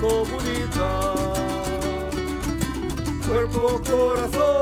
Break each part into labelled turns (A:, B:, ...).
A: comunidad. Cuerpo, corazón,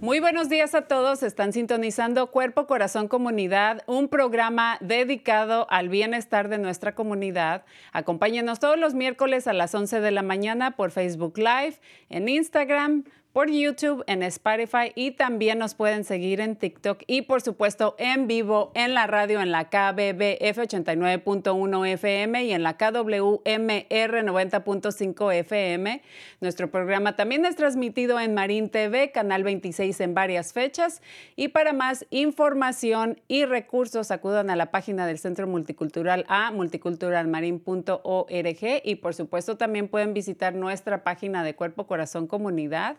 B: Muy buenos días a todos. Están sintonizando Cuerpo, Corazón, Comunidad, un programa dedicado al bienestar de nuestra comunidad. Acompáñenos todos los miércoles a las 11 de la mañana por Facebook Live, en Instagram, por YouTube, en Spotify y también nos pueden seguir en TikTok y por supuesto en vivo en la radio en la KBBF 89.1 FM y en la KWMR 90.5 FM. Nuestro programa también es transmitido en Marín TV, Canal 26 en varias fechas y para más información y recursos acudan a la página del Centro Multicultural a multiculturalmarin.org y por supuesto también pueden visitar nuestra página de Cuerpo Corazón Comunidad.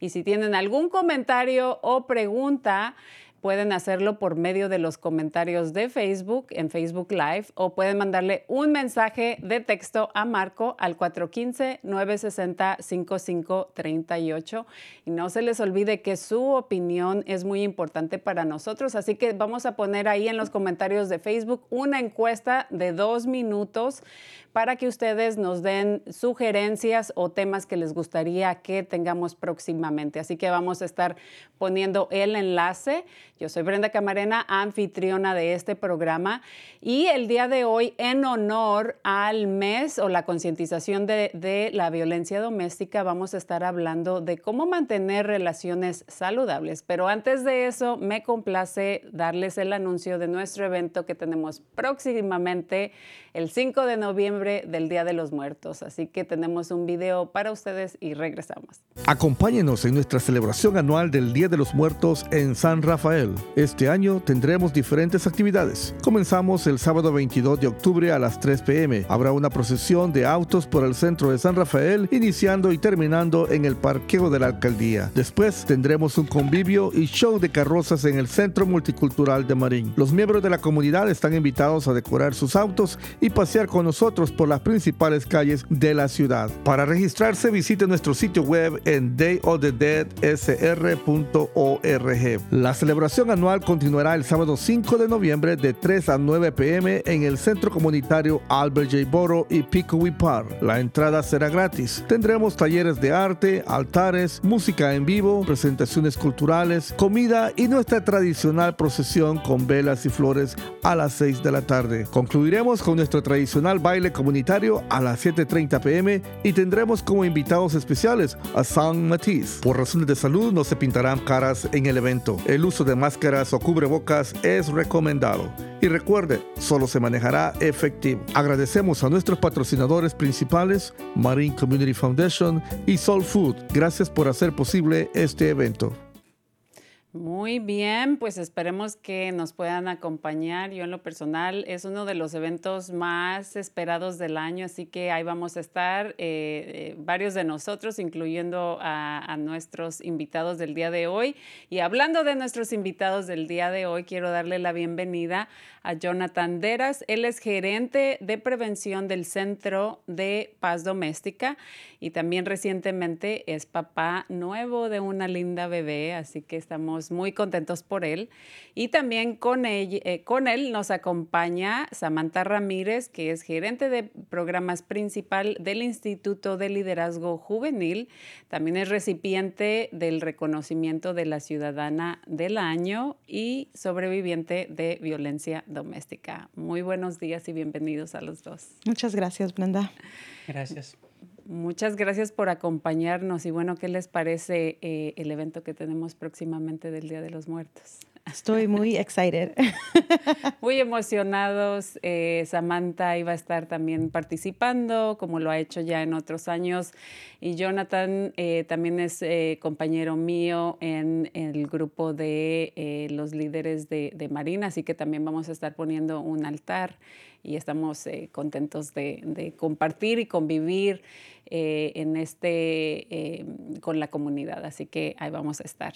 B: Y si tienen algún comentario o pregunta, pueden hacerlo por medio de los comentarios de Facebook en Facebook Live o pueden mandarle un mensaje de texto a Marco al 415-960-5538. Y no se les olvide que su opinión es muy importante para nosotros, así que vamos a poner ahí en los comentarios de Facebook una encuesta de dos minutos para que ustedes nos den sugerencias o temas que les gustaría que tengamos próximamente. Así que vamos a estar poniendo el enlace. Yo soy Brenda Camarena, anfitriona de este programa y el día de hoy en honor al mes o la concientización de, la violencia doméstica vamos a estar hablando de cómo mantener relaciones saludables. Pero antes de eso me complace darles el anuncio de nuestro evento que tenemos próximamente el 5 de noviembre del Día de los Muertos. Así que tenemos un video para ustedes y regresamos.
C: Acompáñenos en nuestra celebración anual del Día de los Muertos en San Rafael. Este año tendremos diferentes actividades. Comenzamos el sábado 22 de octubre a las 3 pm. Habrá una procesión de autos por el centro de San Rafael, iniciando y terminando en el parqueo de la alcaldía. Después tendremos un convivio y show de carrozas en el Centro Multicultural de Marín. Los miembros de la comunidad están invitados a decorar sus autos y pasear con nosotros por las principales calles de la ciudad. Para registrarse visite nuestro sitio web en dayofthedeadsr.org. La celebración anual continuará el sábado 5 de noviembre de 3 a 9 pm en el Centro Comunitario Albert J. Boro y Pickaway Park. La entrada será gratis. Tendremos talleres de arte, altares, música en vivo, presentaciones culturales, comida y nuestra tradicional procesión con velas y flores a las 6 de la tarde. Concluiremos con nuestro tradicional baile comunitario a las 7.30 pm y tendremos como invitados especiales a San Matisse. Por razones de salud no se pintarán caras en el evento. El uso de máscaras o cubrebocas es recomendado. Y recuerde, solo se manejará efectivo. Agradecemos a nuestros patrocinadores principales, Marine Community Foundation y Soul Food. Gracias por hacer posible este evento.
B: Muy bien, pues esperemos que nos puedan acompañar. Yo en lo personal es uno de los eventos más esperados del año, así que ahí vamos a estar eh, eh, varios de nosotros, incluyendo a, a, nuestros invitados del día de hoy. Y hablando de nuestros invitados del día de hoy, quiero darle la bienvenida a Jonathan Deras. Él es gerente de prevención del Centro de Paz Doméstica y también recientemente es papá nuevo de una linda bebé, así que estamos muy contentos por él. Y también con él, eh, con él nos acompaña Samantha Ramírez, que es gerente de programas principal del Instituto de Liderazgo Juvenil. También es recipiente del reconocimiento de la ciudadana del año y sobreviviente de violencia doméstica. Muy buenos días y bienvenidos a los dos.
D: Muchas gracias, Brenda.
E: Gracias.
B: Muchas gracias por acompañarnos y bueno, ¿qué les parece eh, el evento que tenemos próximamente del Día de los Muertos?
D: Estoy muy excited.
B: muy emocionados. Eh, Samantha iba a estar también participando, como lo ha hecho ya en otros años. Y Jonathan eh, también es eh, compañero mío en, el grupo de los líderes de, de Marina, así que también vamos a estar poniendo un altar y estamos contentos de, de, compartir y convivir eh, en este, eh, con la comunidad. Así que ahí vamos a estar.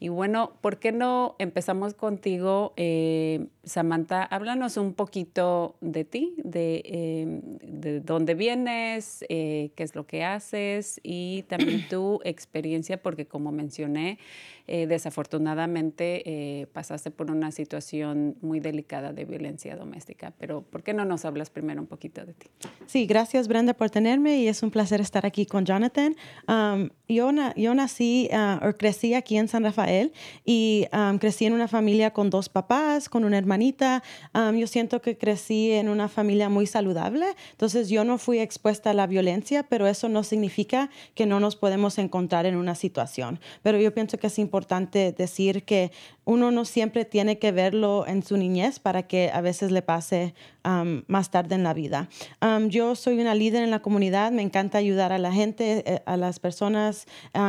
B: Y bueno, ¿por qué no empezamos contigo, eh, Samantha? Háblanos un poquito de ti, de, de dónde vienes, qué es lo que haces y también tu experiencia, porque como mencioné, desafortunadamente pasaste por una situación muy delicada de violencia doméstica. Pero ¿por qué no nos hablas primero un poquito de ti?
D: Sí, gracias Brenda por tenerme y es un placer estar aquí con Jonathan. Um, yo, yo, nací uh, o crecí aquí en San Rafael y um, crecí en una familia con dos papás, con una hermanita. Um, yo siento que crecí en una familia muy saludable, entonces yo no fui expuesta a la violencia, pero eso no significa que no nos podemos encontrar en una situación. Pero yo pienso que es importante decir que uno no siempre tiene que verlo en su niñez para que a veces le pase más tarde en la vida. yo soy una líder en la comunidad, me encanta ayudar a la gente, eh, a las personas,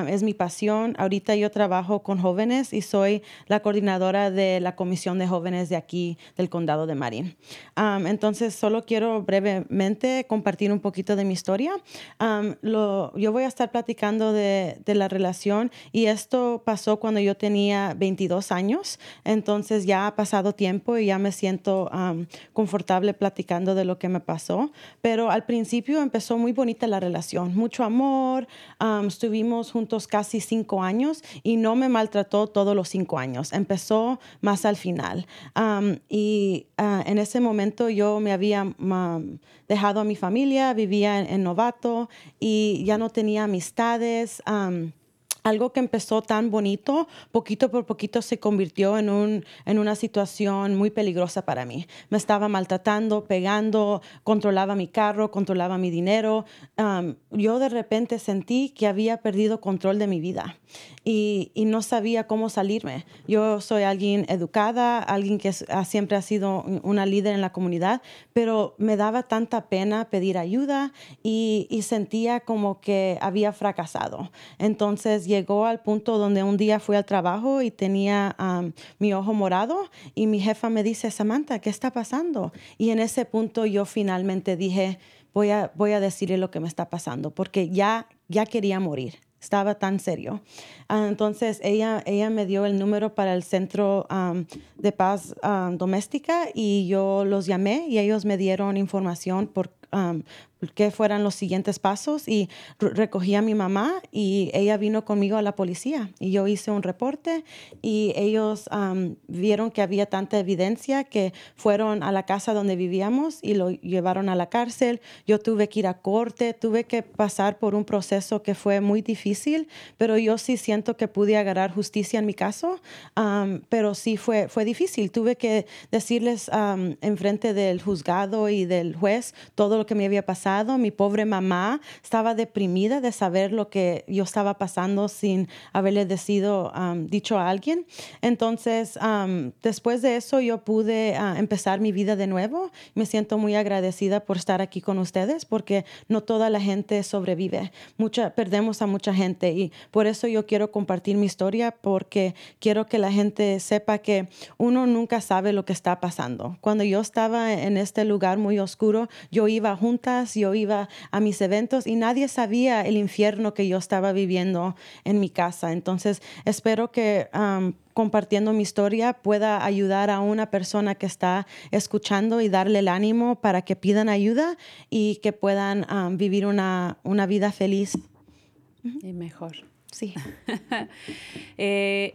D: es mi pasión. Ahorita yo trabajo con jóvenes y soy la coordinadora de la Comisión de Jóvenes de aquí, del Condado de Marín. entonces, solo quiero brevemente compartir un poquito de mi historia. yo voy a estar platicando de la relación y esto pasó cuando yo tenía 22 años entonces ya ha pasado tiempo y ya me siento confortable platicando de lo que me pasó, pero al principio empezó muy bonita la relación, mucho amor, estuvimos juntos casi cinco años y no me maltrató todos los cinco años, empezó más al final. y ah, en ese momento yo me había dejado a mi familia, vivía en, Novato y ya no tenía amistades algo que empezó tan bonito, poquito por poquito se convirtió en, un, en una situación muy peligrosa para mí. Me estaba maltratando, pegando, controlaba mi carro, controlaba mi dinero. yo de repente sentí que había perdido control de mi vida y, no sabía cómo salirme. Yo soy alguien educada, alguien que siempre ha sido una líder en la comunidad, pero me daba tanta pena pedir ayuda y, y sentía como que había fracasado. Entonces llegó al punto donde un día fui al trabajo y tenía mi ojo morado y mi jefa me dice, Samantha, ¿qué está pasando? Y en ese punto yo finalmente dije, voy a, voy a decirle lo que me está pasando, porque ya, ya quería morir estaba tan serio. Ah, entonces ella, ella me dio el número para el centro de paz doméstica y yo los llamé y ellos me dieron información por, qué fueran los siguientes pasos y recogí a mi mamá y ella vino conmigo a la policía y yo hice un reporte y ellos vieron que había tanta evidencia que fueron a la casa donde vivíamos y lo llevaron a la cárcel. Yo tuve que ir a corte, tuve que pasar por un proceso que fue muy difícil, pero yo sí siento que pude agarrar justicia en mi caso, pero sí fue, fue difícil. Tuve que decirles en frente del juzgado y del juez todo lo que me había pasado lado, mi pobre mamá estaba deprimida de saber lo que yo estaba pasando sin haberle decido, um, dicho a alguien. Entonces, um, después de eso, yo pude uh, empezar mi vida de nuevo. Me siento muy agradecida por estar aquí con ustedes porque no toda la gente sobrevive. Mucha, perdemos a mucha gente y por eso yo quiero compartir mi historia porque quiero que la gente sepa que uno nunca sabe lo que está pasando. Cuando yo estaba en este lugar muy oscuro, yo iba juntas, yo iba a mis eventos y nadie sabía el infierno que yo estaba viviendo en mi casa. Entonces, espero que um, compartiendo mi historia pueda ayudar a una persona que está escuchando y darle el ánimo para que pidan ayuda y que puedan um, vivir una, una vida feliz.
B: Y mejor.
D: Sí.
B: eh,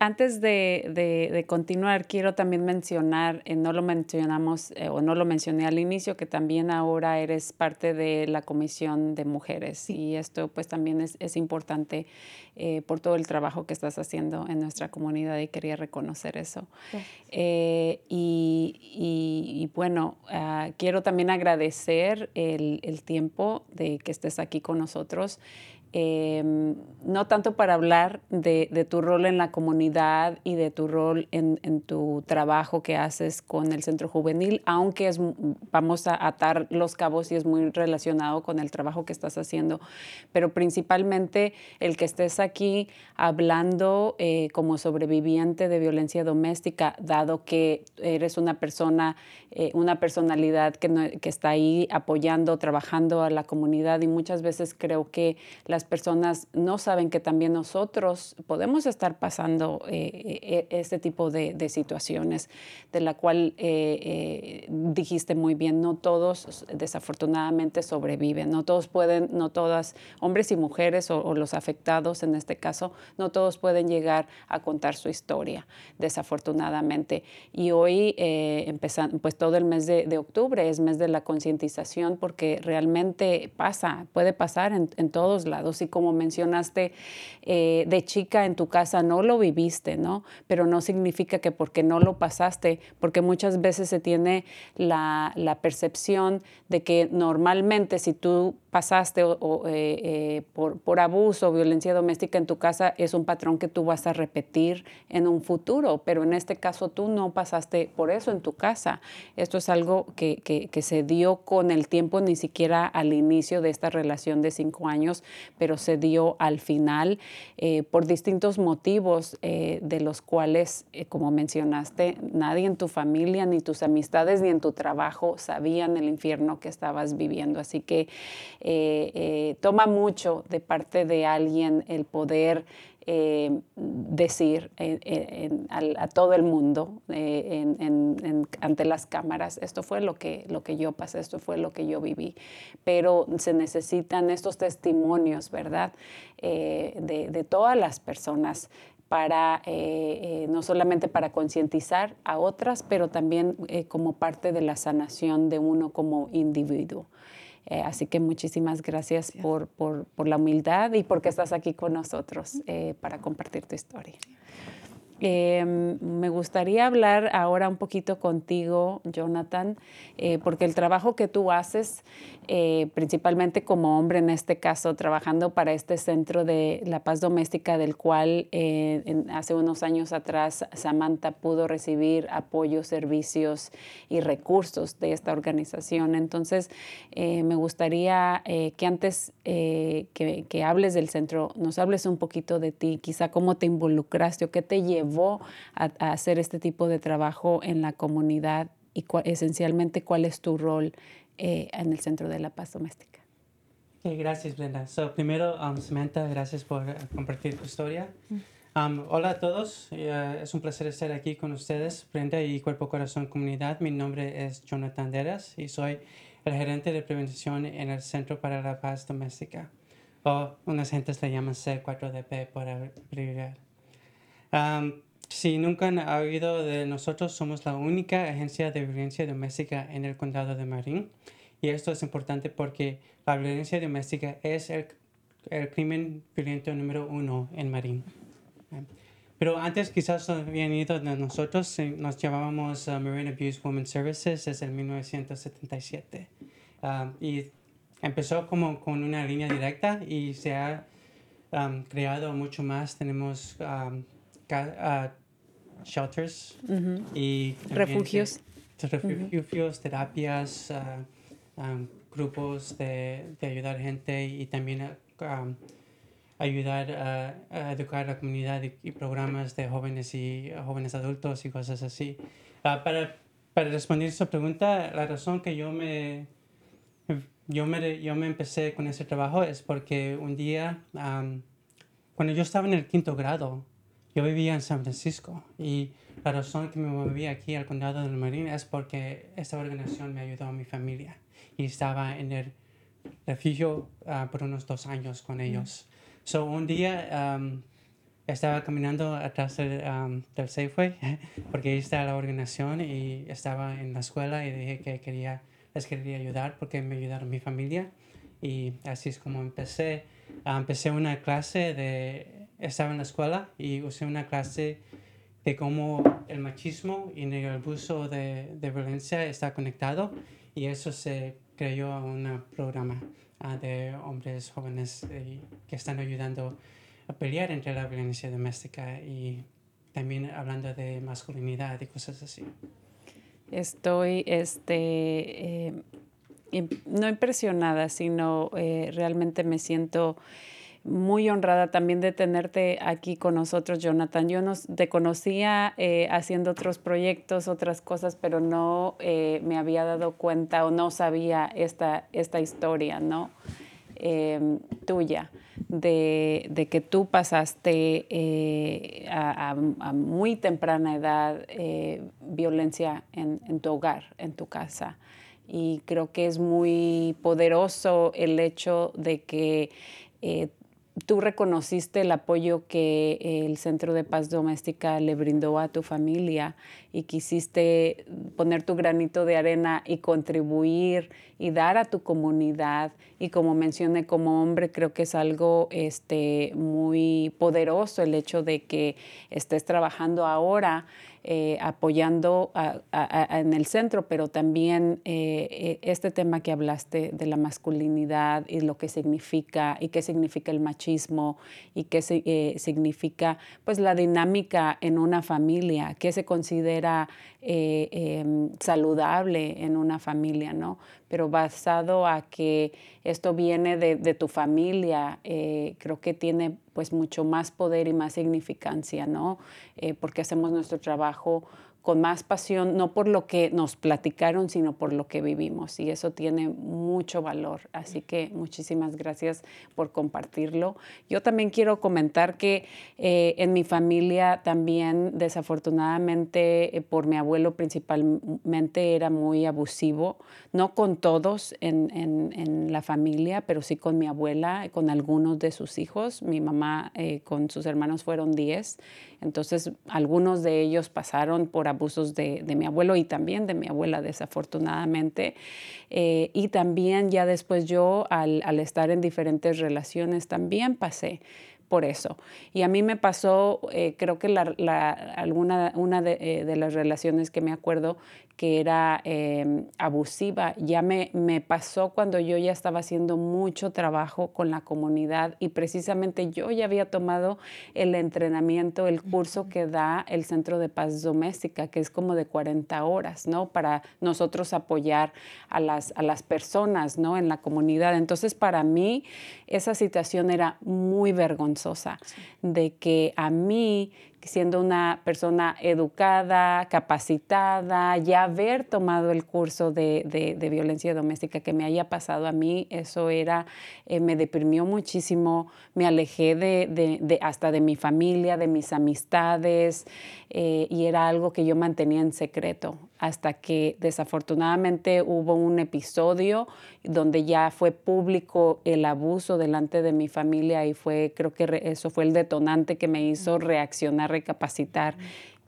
B: antes de, de, de, continuar, quiero también mencionar, eh, no lo mencionamos eh, o no lo mencioné al inicio, que también ahora eres parte de la Comisión de Mujeres y esto pues también es, es importante eh, por todo el trabajo que estás haciendo en nuestra comunidad y quería reconocer eso. Y, y, y, bueno, uh, quiero también agradecer el, el tiempo de que estés aquí con nosotros. Eh, no tanto para hablar de, tu rol en la comunidad y de tu rol en, tu trabajo que haces con el centro juvenil, aunque es, vamos a atar los cabos y es muy relacionado con el trabajo que estás haciendo, pero principalmente el que estés aquí hablando eh, como sobreviviente de violencia doméstica, dado que eres una persona, eh, una personalidad que, que está ahí apoyando, trabajando a la comunidad y muchas veces creo que la las personas no saben que también nosotros podemos estar pasando eh, este tipo de, situaciones, de la cual eh, eh, dijiste muy bien, no todos desafortunadamente sobreviven, no todos pueden, no todas, hombres y mujeres o, los afectados en este caso, no todos pueden llegar a contar su historia, desafortunadamente. Y hoy, empezando, pues todo el mes de, octubre es mes de la concientización porque realmente pasa, puede pasar en todos lados y como mencionaste, eh, de chica en tu casa no lo viviste, ¿no? Pero no significa que porque no lo pasaste, porque muchas veces se tiene la, percepción de que normalmente si tú pasaste eh, eh, por, por, abuso o violencia doméstica en tu casa es un patrón que tú vas a repetir en un futuro, pero en este caso tú no pasaste por eso en tu casa. Esto es algo que, que se dio con el tiempo, ni siquiera al inicio de esta relación de cinco años, pero se dio al final eh, por distintos motivos eh, de los cuales, eh, como mencionaste, nadie en tu familia, ni tus amistades, ni en tu trabajo sabían el infierno que estabas viviendo. Así que toma mucho de parte de alguien el poder eh, decir eh, eh, a, a, todo el mundo en, en, ante las cámaras, esto fue lo que, lo que yo pasé, esto fue lo que yo viví. Pero se necesitan estos testimonios, ¿verdad? De, de, todas las personas para no solamente para concientizar a otras, pero también como parte de la sanación de uno como individuo. Eh, así que muchísimas gracias por, por, por, la humildad y porque estás aquí con nosotros eh, para compartir tu historia. Eh, me gustaría hablar ahora un poquito contigo, Jonathan, eh, porque el trabajo que tú haces, eh, principalmente como hombre en este caso, trabajando para este centro de la paz doméstica, del cual eh, hace unos años atrás Samantha pudo recibir apoyo, servicios y recursos de esta organización. Entonces, me gustaría que antes que, que hables del centro, nos hables un poquito de ti, quizá cómo te involucraste o qué te llevó llevó a, a, hacer este tipo de trabajo en la comunidad y cu esencialmente cuál es tu rol eh, en el Centro de la Paz Doméstica.
E: Okay, gracias, Brenda. So, primero, um, Samantha, gracias por uh, compartir tu historia. Um, hola a todos, uh, es un placer estar aquí con ustedes, Brenda y Cuerpo Corazón Comunidad. Mi nombre es Jonathan Deras y soy el gerente de prevención en el Centro para la Paz Doméstica, o unas gentes le llaman C4DP por abreviar. Um, si nunca han oído de nosotros, somos la única agencia de violencia doméstica en el condado de Marin. Y esto es importante porque la violencia doméstica es el, el crimen violento número uno en Marin. Pero antes quizás habían ido de nosotros, nos llamábamos uh, Marine Abuse Women Services desde el 1977. Uh, y empezó como con una línea directa y se ha um, creado mucho más. Tenemos um, ca- ah, shelters y también
B: Refugios.
E: te- refugios, terapias, um, grupos de, de ayudar gente y también um, ayudar a, a educar a la comunidad y, y programas de jóvenes y jóvenes adultos y cosas así. Ah, para, para responder su pregunta, la razón que yo me, yo me, yo me empecé con ese trabajo es porque un día, am, cuando yo estaba en el quinto grado, yo vivía en San Francisco y la razón que me moví aquí al condado del Marín es porque esta organización me ayudó a mi familia y estaba en el refugio ah, por unos dos años con ellos. So, un día am, estaba caminando atrás del, am, del Safeway porque ahí está la organización y estaba en la escuela y dije que quería, les quería ayudar porque me ayudaron mi familia y así es como empecé. Ah, empecé una clase de, estaba en la escuela y usé una clase de cómo el machismo y el abuso de, de violencia está conectado y eso se creó un programa ah, de hombres jóvenes eh, que están ayudando a pelear entre la violencia doméstica y también hablando de masculinidad y cosas así.
B: Estoy, este, eh, no impresionada, sino eh, realmente me siento muy honrada también de tenerte aquí con nosotros, Jonathan. Yo nos, te conocía eh, haciendo otros proyectos, otras cosas, pero no eh, me había dado cuenta o no sabía esta, esta historia, ¿no? eh, tuya, de, de que tú pasaste eh, a, a- muy temprana edad violencia en, en tu hogar, en tu casa. Y creo que es muy poderoso el hecho de que tú reconociste el apoyo que el Centro de Paz Doméstica le brindó a tu familia y quisiste poner tu granito de arena y contribuir y dar a tu comunidad. Y como mencioné, como hombre, creo que es algo este, muy poderoso el hecho de que estés trabajando ahora eh, apoyando a- en el centro, pero también eh, eh, este tema que hablaste de la masculinidad y lo que significa y qué significa el machismo y qué eh, significa pues la dinámica en una familia, qué se considera eh, em, saludable en una familia, ¿no? Pero basado a que esto viene de, tu familia, eh, creo que tiene pues mucho más poder y más significancia, ¿no? Eh, porque hacemos nuestro trabajo con más pasión, no por lo que nos platicaron, sino por lo que vivimos. Y eso tiene mucho valor. Así que muchísimas gracias por compartirlo. Yo también quiero comentar que eh, en mi familia también, desafortunadamente, eh, por mi abuelo principalmente era muy abusivo, no con todos en, la familia, pero sí con mi abuela, con algunos de sus hijos. Mi mamá eh, con sus hermanos fueron 10. Entonces, algunos de ellos pasaron por abusos de, mi abuelo y también de mi abuela, desafortunadamente. Eh, y también ya después yo, al, estar en diferentes relaciones, también pasé por eso. Y a mí me pasó, eh, creo que alguna, una eh, de las relaciones que me acuerdo que era eh, abusiva, ya me, me pasó cuando yo ya estaba haciendo mucho trabajo con la comunidad y precisamente yo ya había tomado el entrenamiento, el curso que da el Centro de Paz Doméstica, que es como de 40 horas, ¿no? Para nosotros apoyar a las, a las personas, ¿no? En la comunidad. Entonces, para mí, esa situación era muy vergonzosa, de que a mí, siendo una persona educada, capacitada, ya haber tomado el curso de, de- de violencia doméstica que me haya pasado a mí, eso era, eh, me deprimió muchísimo, me alejé de, de- hasta de mi familia, de mis amistades, eh, y era algo que yo mantenía en secreto hasta que desafortunadamente hubo un episodio donde ya fue público el abuso delante de mi familia y fue, creo que re- eso fue el detonante que me hizo reaccionar, recapacitar.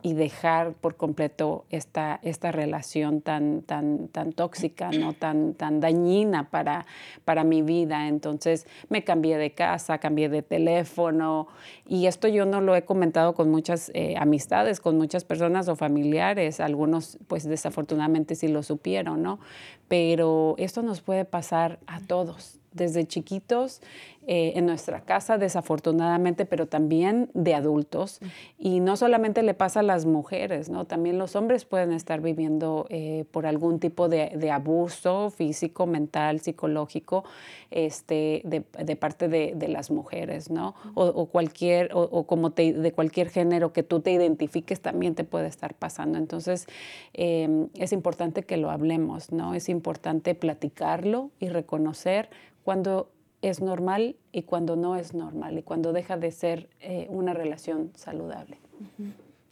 B: Y dejar por completo esta, esta relación tan, tan, tan tóxica, ¿no? tan, tan dañina para, para mi vida. Entonces me cambié de casa, cambié de teléfono y esto yo no lo he comentado con muchas eh, amistades, con muchas personas o familiares. Algunos pues desafortunadamente sí lo supieron, ¿no? Pero esto nos puede pasar a todos desde chiquitos eh, en nuestra casa, desafortunadamente, pero también de adultos. Y no solamente le pasa a las mujeres, ¿no? También los hombres pueden estar viviendo eh, por algún tipo de, abuso físico, mental, psicológico, este, de, parte de, las mujeres, ¿no? O, cualquier, o, como de cualquier género que tú te identifiques también te puede estar pasando. Entonces, em, es importante que lo hablemos, ¿no? Es importante platicarlo y reconocer cuando es normal y cuando no es normal y cuando deja de ser eh, una relación saludable.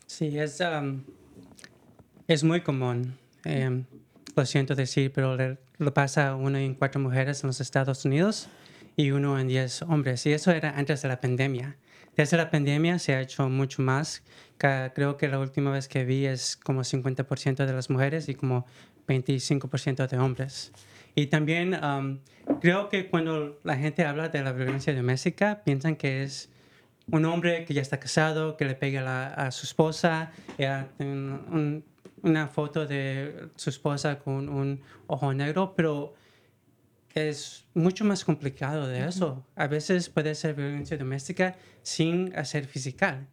E: Sí, es, es muy común. Em, lo siento decir, pero lo pasa uno en cuatro mujeres en los Estados Unidos y uno en diez hombres. Y eso era antes de la pandemia. Desde la pandemia se ha hecho mucho más. Creo que la última vez que vi es como 50% de las mujeres y como 25% de hombres. Y también creo que cuando la gente habla de la violencia doméstica, piensan que es un hombre que ya está casado, que le pega a su esposa, una foto de su esposa con un ojo negro, pero es mucho más complicado de eso. A veces puede ser violencia doméstica sin hacer física.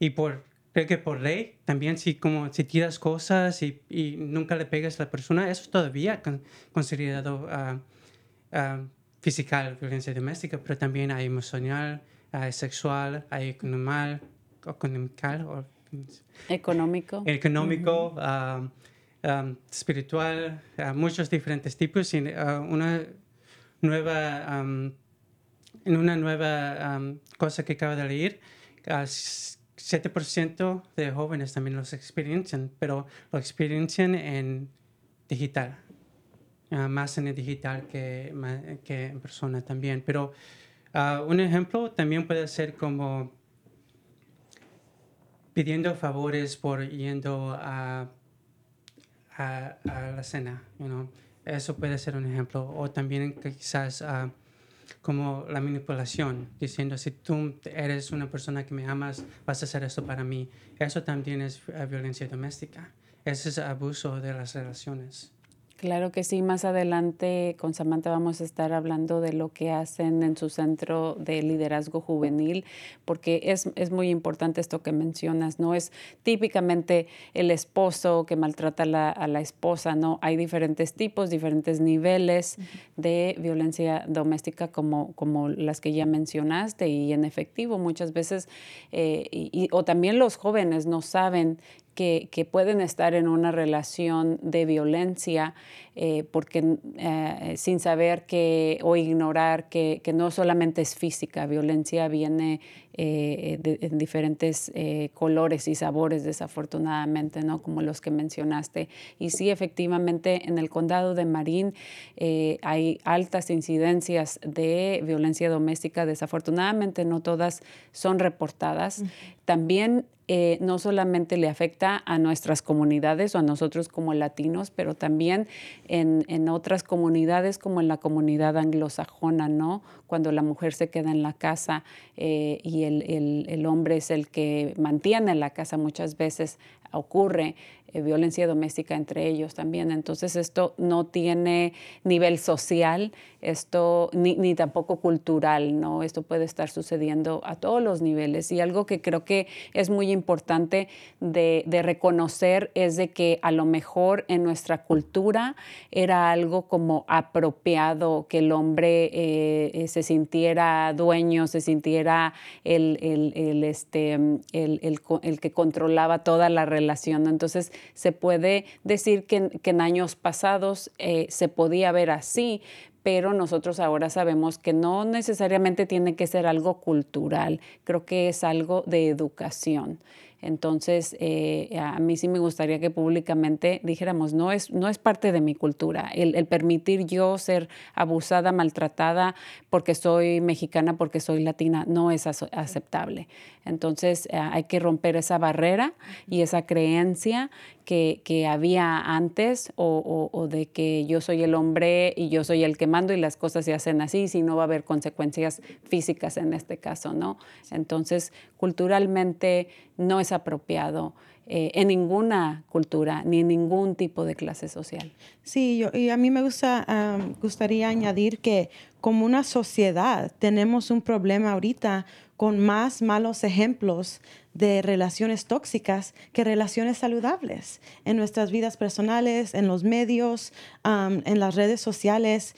E: y por creo que por ley, también si, como, si tiras cosas y, y nunca le pegas a la persona, eso es todavía considerado uh, uh, física, violencia doméstica, pero también hay emocional, hay sexual, hay económico, económico,
B: económico,
E: económico um, espiritual, muchos diferentes tipos. Y, una nueva, um, en una nueva cosa que acabo de leer, 7% de jóvenes también los experiencian, pero lo experiencian en digital, ah, más en el digital que, que en persona también. Pero uh, un ejemplo también puede ser como pidiendo favores por yendo a, a, la cena. You Eso puede ser un ejemplo. O también quizás... Uh, como la manipulación, diciendo si tú eres una persona que me amas, vas a hacer esto para mí. Eso también es eh, violencia doméstica. Ese es abuso de las relaciones.
B: Claro que sí, más adelante con Samantha vamos a estar hablando de lo que hacen en su centro de liderazgo juvenil, porque es, es muy importante esto que mencionas, ¿no? Es típicamente el esposo que maltrata a la esposa, ¿no? Hay diferentes tipos, diferentes niveles de violencia doméstica como, como las que ya mencionaste y en efectivo muchas veces, eh, y, o también los jóvenes no saben que, pueden estar en una relación de violencia eh, porque, eh, sin saber que o ignorar que, que, no solamente es física, violencia viene eh, en diferentes colores y sabores, desafortunadamente, ¿no? Como los que mencionaste. Y sí, efectivamente, en el condado de Marín hay altas incidencias de violencia doméstica. Desafortunadamente, no todas son reportadas. También no solamente le afecta a nuestras comunidades o a nosotros como latinos, pero también en, en, otras comunidades como en la comunidad anglosajona, ¿no? Cuando la mujer se queda en la casa y el, hombre es el que mantiene la casa muchas veces, ocurre eh, violencia doméstica entre ellos también. Entonces esto no tiene nivel social, esto ni, tampoco cultural, ¿no? Esto puede estar sucediendo a todos los niveles. Y algo que creo que es muy importante de, reconocer es de que a lo mejor en nuestra cultura era algo como apropiado que el hombre eh, se sintiera dueño, se sintiera el, el, este, el, el que controlaba toda la relación. Entonces, se puede decir que, en años pasados eh, se podía ver así, pero nosotros ahora sabemos que no necesariamente tiene que ser algo cultural, creo que es algo de educación. Entonces, eh, a mí sí me gustaría que públicamente dijéramos, no es, no es parte de mi cultura, el, el, permitir yo ser abusada, maltratada porque soy mexicana, porque soy latina, no es aceptable. Entonces, eh, hay que romper esa barrera y esa creencia que, que había antes o, o, de que yo soy el hombre y yo soy el que mando y las cosas se hacen así, si no va a haber consecuencias físicas en este caso, ¿no? Entonces, culturalmente no es apropiado eh, en ninguna cultura ni en ningún tipo de clase social.
D: Sí, yo, y a mí me gusta, gustaría añadir que como una sociedad tenemos un problema ahorita con más malos ejemplos de relaciones tóxicas que relaciones saludables en nuestras vidas personales, en los medios, en las redes sociales.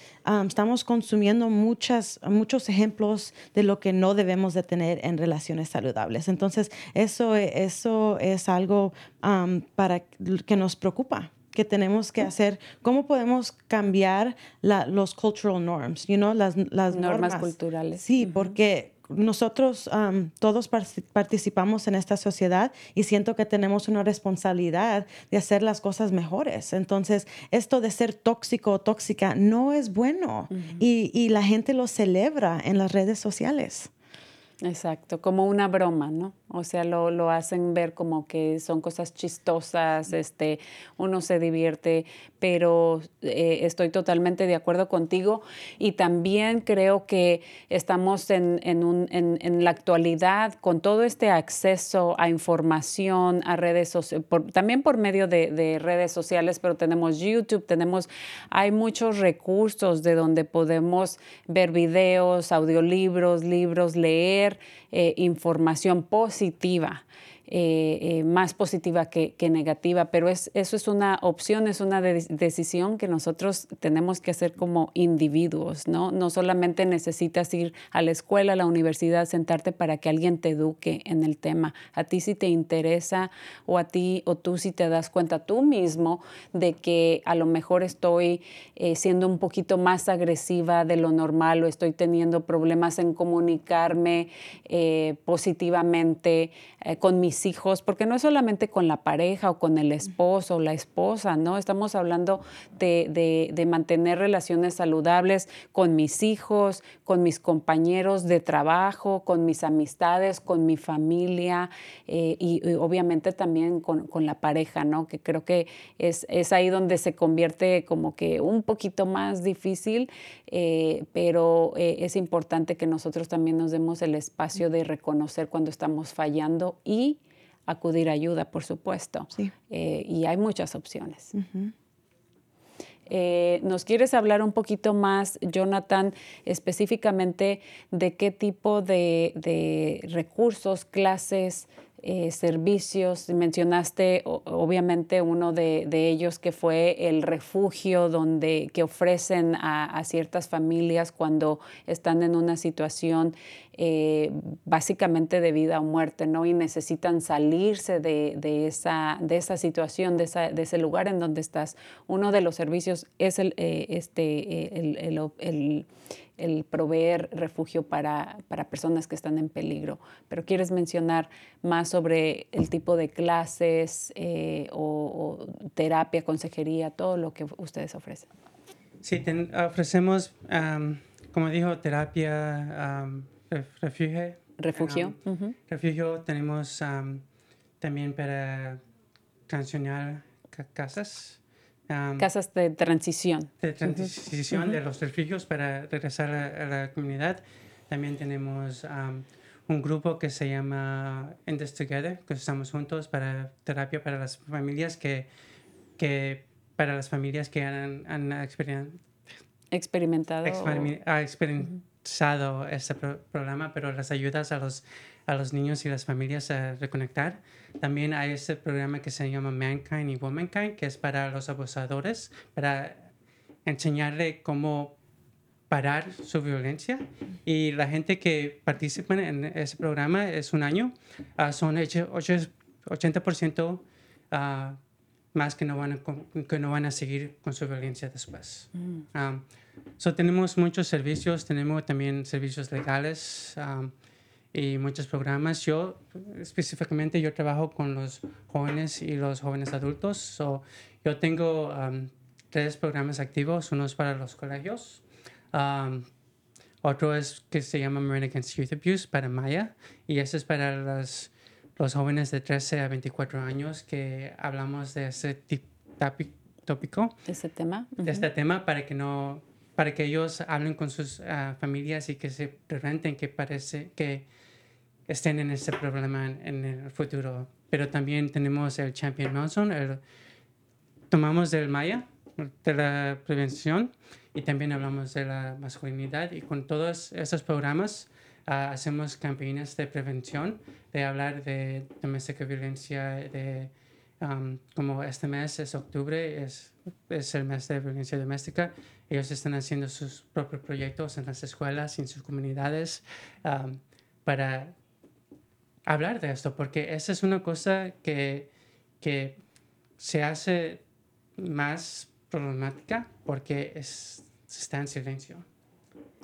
D: estamos consumiendo muchas, muchos ejemplos de lo que no debemos de tener en relaciones saludables. Entonces, eso, eso es algo para que nos preocupa que tenemos que hacer, cómo podemos cambiar los cultural norms, you know, las, las
B: normas, culturales.
D: Sí, porque nosotros todos participamos en esta sociedad y siento que tenemos una responsabilidad de hacer las cosas mejores. Entonces, esto de ser tóxico o tóxica no es bueno y, y la gente lo celebra en las redes sociales.
B: Exacto, como una broma, ¿no? O sea, lo, lo, hacen ver como que son cosas chistosas, este, uno se divierte, pero eh, estoy totalmente de acuerdo contigo. Y también creo que estamos en, en, un, en, en la actualidad con todo este acceso a información, a redes sociales, también por medio de, de, redes sociales, pero tenemos YouTube, tenemos, hay muchos recursos de donde podemos ver videos, audiolibros, libros, leer eh, información positiva eh, eh, más positiva que, negativa, pero es, eso es una opción, es una decisión que nosotros tenemos que hacer como individuos, ¿no? No solamente necesitas ir a la escuela, a la universidad, sentarte para que alguien te eduque en el tema. A ti si te interesa o a ti o tú si te das cuenta tú mismo de que a lo mejor estoy eh, siendo un poquito más agresiva de lo normal o estoy teniendo problemas en comunicarme positivamente con mis hijos, porque no es solamente con la pareja o con el esposo o la esposa, ¿no? Estamos hablando de, de, mantener relaciones saludables con mis hijos, con mis compañeros de trabajo, con mis amistades, con mi familia eh, y, obviamente también con, con, la pareja, ¿no? Que creo que es, es, ahí donde se convierte como que un poquito más difícil, eh, pero eh, es importante que nosotros también nos demos el espacio de reconocer cuando estamos fallando y acudir a ayuda, por supuesto. Eh, y hay muchas opciones. Eh, ¿Nos quieres hablar un poquito más, Jonathan, específicamente de qué tipo de recursos, clases, eh, servicios. Mencionaste obviamente uno de, ellos que fue el refugio donde, que ofrecen a, ciertas familias cuando están en una situación eh, básicamente de vida o muerte, ¿no? Y necesitan salirse de, esa, de esa situación, de, ese lugar en donde estás. Uno de los servicios es eh, este, el proveer refugio para, personas que están en peligro. Pero ¿quieres mencionar más sobre el tipo de clases eh, o, terapia, consejería, todo lo que ustedes ofrecen?
E: Sí, ofrecemos, como dijo, terapia, refugio.
B: Refugio.
E: Refugio tenemos también para transicionar casas
B: Casas de transición.
E: De transición de los refugios para regresar a, la comunidad. También tenemos un grupo que se llama This Together, que estamos juntos para terapia para las familias que, que para las familias que han, han
B: experimentado.
E: ha experimentado este programa, pero las ayudas a los, a los niños y las familias a reconectar. También hay este programa que se llama Mankind y Womankind, que es para los abusadores, para enseñarle cómo parar su violencia. Y la gente que participa en ese programa es un año, uh, son 80% ah, más que no, van a, que no van a seguir con su violencia después. Mm. Um, so tenemos muchos servicios, tenemos también servicios legales. Um, y muchos programas. Yo específicamente yo trabajo con los jóvenes y los jóvenes adultos. So, yo tengo um, tres programas activos, uno es para los colegios, um, otro es que se llama Marine Against Youth Abuse para Maya y ese es para los, los jóvenes de 13 a 24 años que hablamos de ese tópico
B: Ese tema.
E: de este tema para que no para que ellos hablen con sus ah, familias y que se preventen que parece que estén en este problema en, el futuro. Pero también tenemos el Champion Monson el tomamos del Maya de la prevención y también hablamos de la masculinidad. Y con todos esos programas ah, hacemos campañas de prevención de hablar de doméstica violencia de um, como este mes es octubre, es, es el mes de violencia doméstica, ellos están haciendo sus propios proyectos en las escuelas y en sus comunidades um, para hablar de esto, porque esa es una cosa que, que se hace más problemática porque es, está en silencio.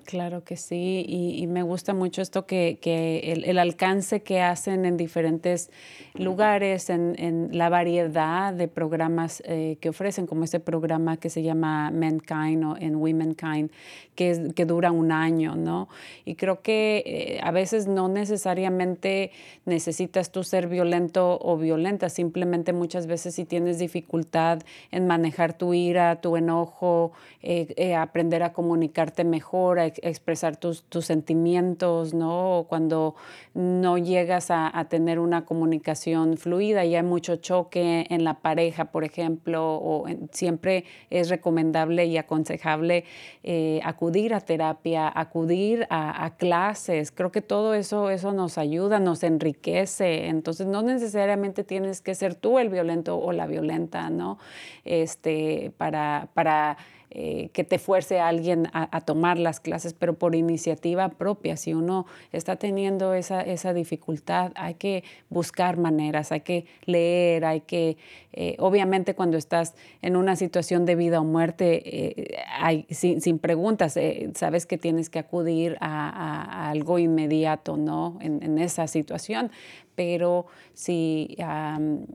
B: Claro que sí, y, me gusta mucho esto que, que el, alcance que hacen en diferentes lugares, en, en la variedad de programas eh, que ofrecen, como este programa que se llama Mankind o en Womenkind, que, es, que dura un año, ¿no? Y creo que eh, a veces no necesariamente necesitas tú ser violento o violenta, simplemente muchas veces si tienes dificultad en manejar tu ira, tu enojo, eh, aprender a comunicarte mejor, a expresar tus, tus sentimientos, ¿no? O Cuando no llegas a, tener una comunicación fluida y hay mucho choque en la pareja, por ejemplo, o siempre es recomendable y aconsejable eh, acudir a terapia, acudir a, a clases. Creo que todo eso, eso nos ayuda, nos enriquece. Entonces, no necesariamente tienes que ser tú el violento o la violenta, ¿no? Este, para, para eh, que te fuerce a alguien a, tomar las clases, pero por iniciativa propia. Si uno está teniendo esa, esa dificultad, hay que buscar maneras, hay que leer, hay que, eh, obviamente cuando estás en una situación de vida o muerte, eh, hay, sin, sin preguntas, sabes que tienes que acudir a, a- algo inmediato, ¿no? En esa situación. Pero si am,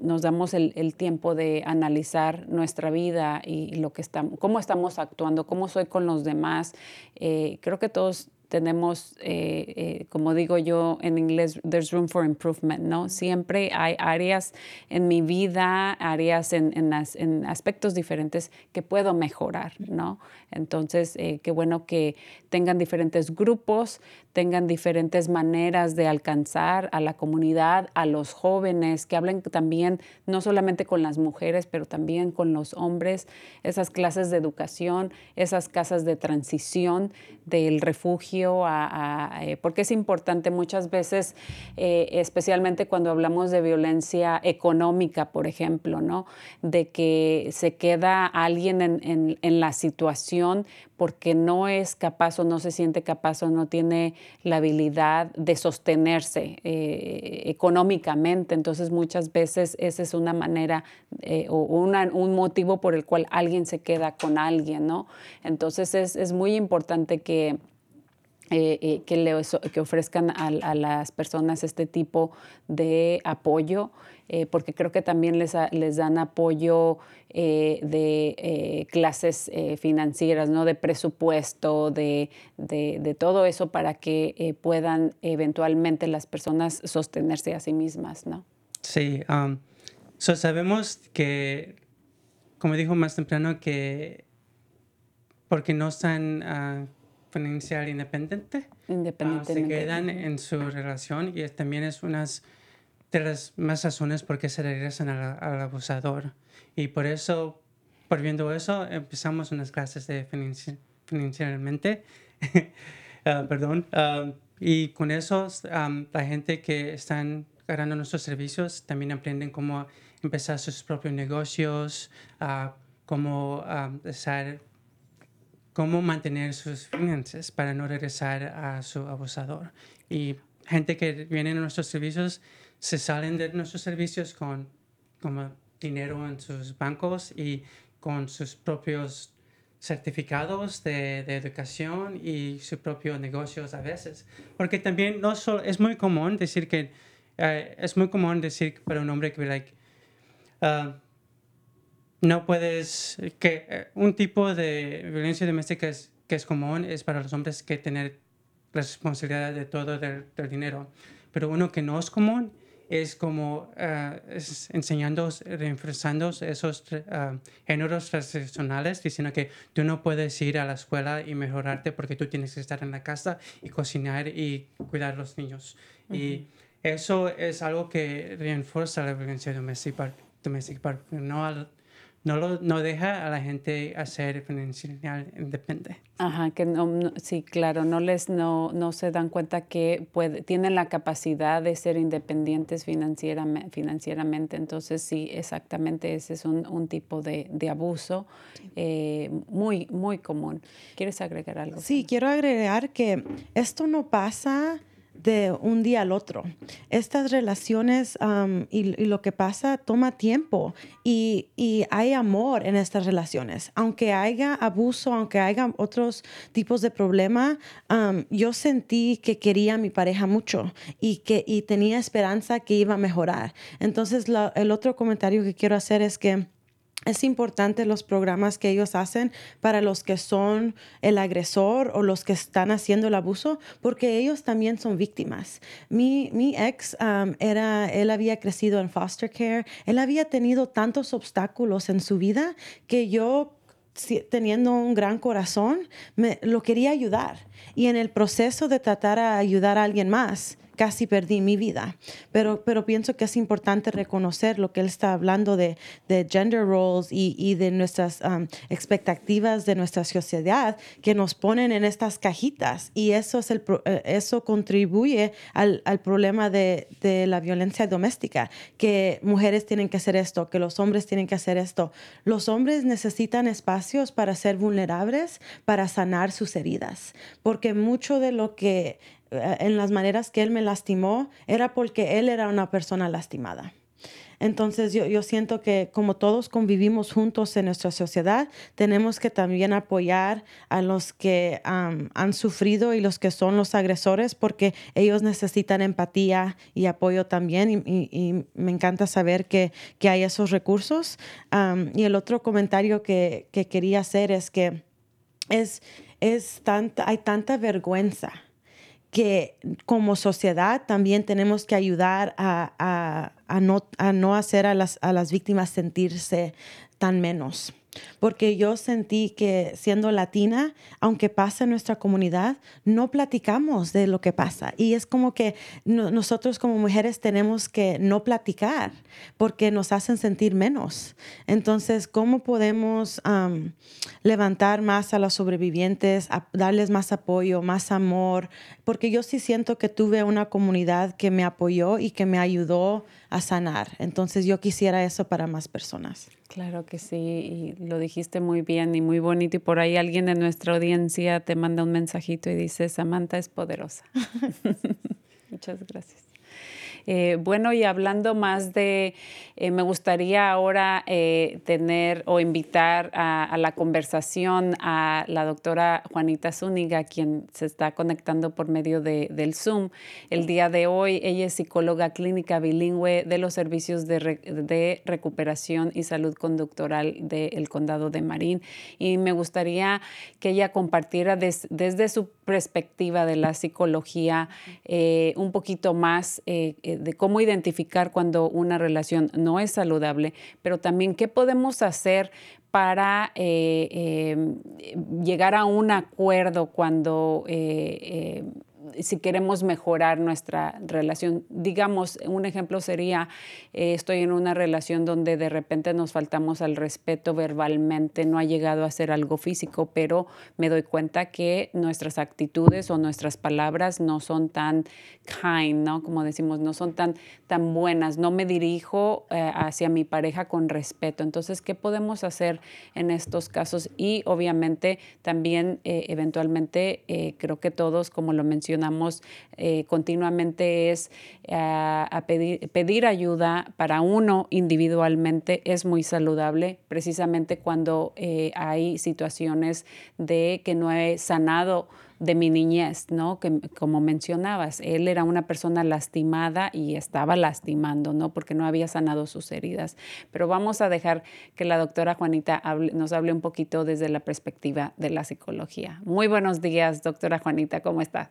B: nos damos el, el tiempo de analizar nuestra vida y lo que estamos, cómo estamos actuando, cómo soy con los demás, eh, creo que todos tenemos, eh, eh, como digo yo en inglés, there's room for improvement, ¿no? Siempre hay áreas en mi vida, áreas en, en, las- en aspectos diferentes que puedo mejorar, ¿no? Entonces, eh, qué bueno que tengan diferentes grupos, tengan diferentes maneras de alcanzar a la comunidad, a los jóvenes, que hablen también no solamente con las mujeres, pero también con los hombres, esas clases de educación, esas casas de transición del refugio, eh, porque es importante muchas veces, eh, especialmente cuando hablamos de violencia económica, por ejemplo, ¿no? De que se queda alguien en, la situación porque no es capaz o no se siente capaz o no tiene la habilidad de sostenerse eh, económicamente. Entonces muchas veces esa es una manera o un motivo por el cual alguien se queda con alguien, ¿no? Entonces es, es muy importante que eh, eh, que, le, que ofrezcan a, a las personas este tipo de apoyo, eh, porque creo que también les, les dan apoyo de clases financieras, ¿no? de presupuesto, de, de- todo eso para que puedan eventualmente las personas sostenerse a sí mismas. ¿no?
E: Sí, um, so sabemos que, como dijo más temprano, que porque no están ah, financiar independiente, ah, se
B: Independientemente.
E: quedan en su relación y también es una de las más razones por qué se regresan al, al abusador. Y por eso, por viendo eso, empezamos unas clases de financi- financieramente, ah, perdón, ah, y con eso am, la gente que están agarrando nuestros servicios también aprenden cómo empezar sus propios negocios, cómo estar cómo mantener sus finanzas para no regresar a su abusador. Y gente que viene a nuestros servicios se salen de nuestros servicios con como dinero en sus bancos y con sus propios certificados de, de, educación y sus propios negocios a veces. Porque también no solo, es muy común decir que, uh, es muy común decir para un hombre que, like, uh, no puedes, que uh, un tipo de violencia doméstica es, que es común es para los hombres que tener responsabilidad de todo del, del dinero. Pero uno que no es común es como uh, es enseñando, reforzando esos uh, géneros tradicionales, diciendo que tú no puedes ir a la escuela y mejorarte porque tú tienes que estar en la casa y cocinar y cuidar a los niños. Uh -huh. Y eso es algo que refuerza la violencia doméstica, doméstica no al, no, lo, no deja a la gente hacer financiar independiente.
B: Ajá, que no, no, sí, claro, no les no, no se dan cuenta que puede, tienen la capacidad de ser independientes financieramente, financieramente. Entonces, sí, exactamente, ese es un, un tipo de, de abuso sí. eh, muy, muy común. ¿Quieres agregar algo?
D: Sí, quiero agregar que esto no pasa de un día al otro. Estas relaciones y, lo que pasa toma tiempo y, y, hay amor en estas relaciones. Aunque haya abuso, aunque haya otros tipos de problemas, um, yo sentí que quería a mi pareja mucho y que y tenía esperanza que iba a mejorar. Entonces, el otro comentario que quiero hacer es que es importante los programas que ellos hacen para los que son el agresor o los que están haciendo el abuso, porque ellos también son víctimas. Mi, ex um, era, él había crecido en foster care, él había tenido tantos obstáculos en su vida que yo teniendo un gran corazón, me, lo quería ayudar. Y en el proceso de tratar a ayudar a alguien más, casi perdí mi vida. Pero, pero pienso que es importante reconocer lo que él está hablando de, de gender roles y, y de nuestras um, expectativas de nuestra sociedad que nos ponen en estas cajitas. Y eso, es el, eso contribuye al, al problema de, de, la violencia doméstica, que mujeres tienen que hacer esto, que los hombres tienen que hacer esto. Los hombres necesitan espacios para ser vulnerables, para sanar sus heridas, porque mucho de lo que en las maneras que él me lastimó era porque él era una persona lastimada. Entonces yo, yo, siento que como todos convivimos juntos en nuestra sociedad, tenemos que también apoyar a los que han sufrido y los que son los agresores porque ellos necesitan empatía y apoyo también y, me encanta saber que, que hay esos recursos. Y el otro comentario que, que, quería hacer es que es, es tanta, hay tanta vergüenza que como sociedad también tenemos que ayudar a, no, a no, hacer las, a las víctimas sentirse tan menos porque yo sentí que siendo latina, aunque pasa en nuestra comunidad, no platicamos de lo que pasa. Y es como que no, nosotros como mujeres tenemos que no platicar porque nos hacen sentir menos. Entonces, ¿cómo podemos levantar más a los sobrevivientes, darles más apoyo, más amor? Porque yo sí siento que tuve una comunidad que me apoyó y que me ayudó a sanar. Entonces, yo quisiera eso para más personas.
B: Claro que sí, y lo dijiste muy bien y muy bonito. Y por ahí alguien de nuestra audiencia te manda un mensajito y dice, Samantha es poderosa. Muchas gracias. Eh, bueno, y hablando más de, eh, me gustaría ahora eh, tener o invitar a, la conversación a la doctora Juanita Zúñiga, quien se está conectando por medio de, del Zoom. El día de hoy, ella es psicóloga clínica bilingüe de los servicios de, de recuperación y salud conductural del condado de Marín. Y me gustaría que ella compartiera des, desde su perspectiva de la psicología un poquito más de cómo identificar cuando una relación no es saludable, pero también qué podemos hacer para eh, eh, llegar a un acuerdo cuando eh, si queremos mejorar nuestra relación. Digamos, un ejemplo sería, eh, estoy en una relación donde de repente nos faltamos al respeto verbalmente, no ha llegado a ser algo físico, pero me doy cuenta que nuestras actitudes o nuestras palabras no son tan kind, ¿no? Como decimos, no son tan, tan buenas, no me dirijo eh, hacia mi pareja con respeto. Entonces, ¿qué podemos hacer en estos casos? Y obviamente también, eh, eventualmente, creo que todos, como lo mencioné, eh, continuamente es a pedir, ayuda para uno individualmente es muy saludable, precisamente cuando hay situaciones de que no he sanado de mi niñez, ¿no? Que como mencionabas, él era una persona lastimada y estaba lastimando, ¿no? Porque no había sanado sus heridas. Pero vamos a dejar que la doctora Juanita nos hable un poquito desde la perspectiva de la psicología. Muy buenos días, doctora Juanita, ¿cómo está?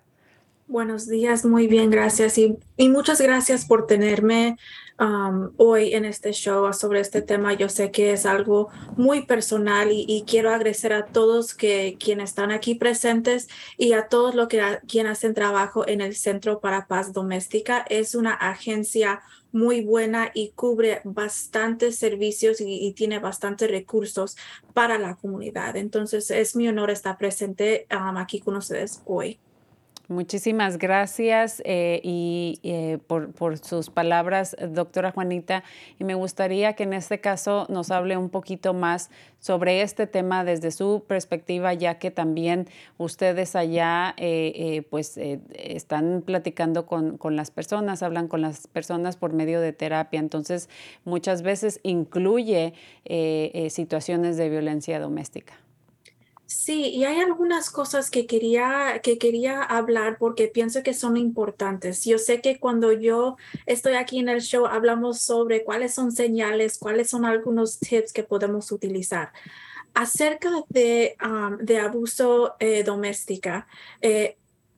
F: Buenos días, muy bien, gracias. Y, muchas gracias por tenerme um, hoy en este show sobre este tema. Yo sé que es algo muy personal y, quiero agradecer a todos que quienes están aquí presentes y a todos los que quienes hacen trabajo en el Centro para Paz Doméstica. Es una agencia muy buena y cubre bastantes servicios y, tiene bastantes recursos para la comunidad. Entonces, es mi honor estar presente um, aquí con ustedes hoy.
B: Muchísimas gracias eh, y eh, por, por, sus palabras, doctora Juanita. Y me gustaría que en este caso nos hable un poquito más sobre este tema desde su perspectiva, ya que también ustedes allá eh, pues están platicando con, con, las personas, hablan con las personas por medio de terapia. Entonces, muchas veces incluye situaciones de violencia doméstica.
F: Sí, y hay algunas cosas que quería, que quería hablar porque pienso que son importantes. Yo sé que cuando yo estoy aquí en el show hablamos sobre cuáles son señales, cuáles son algunos tips que podemos utilizar. Acerca de, de abuso eh, doméstica, eh,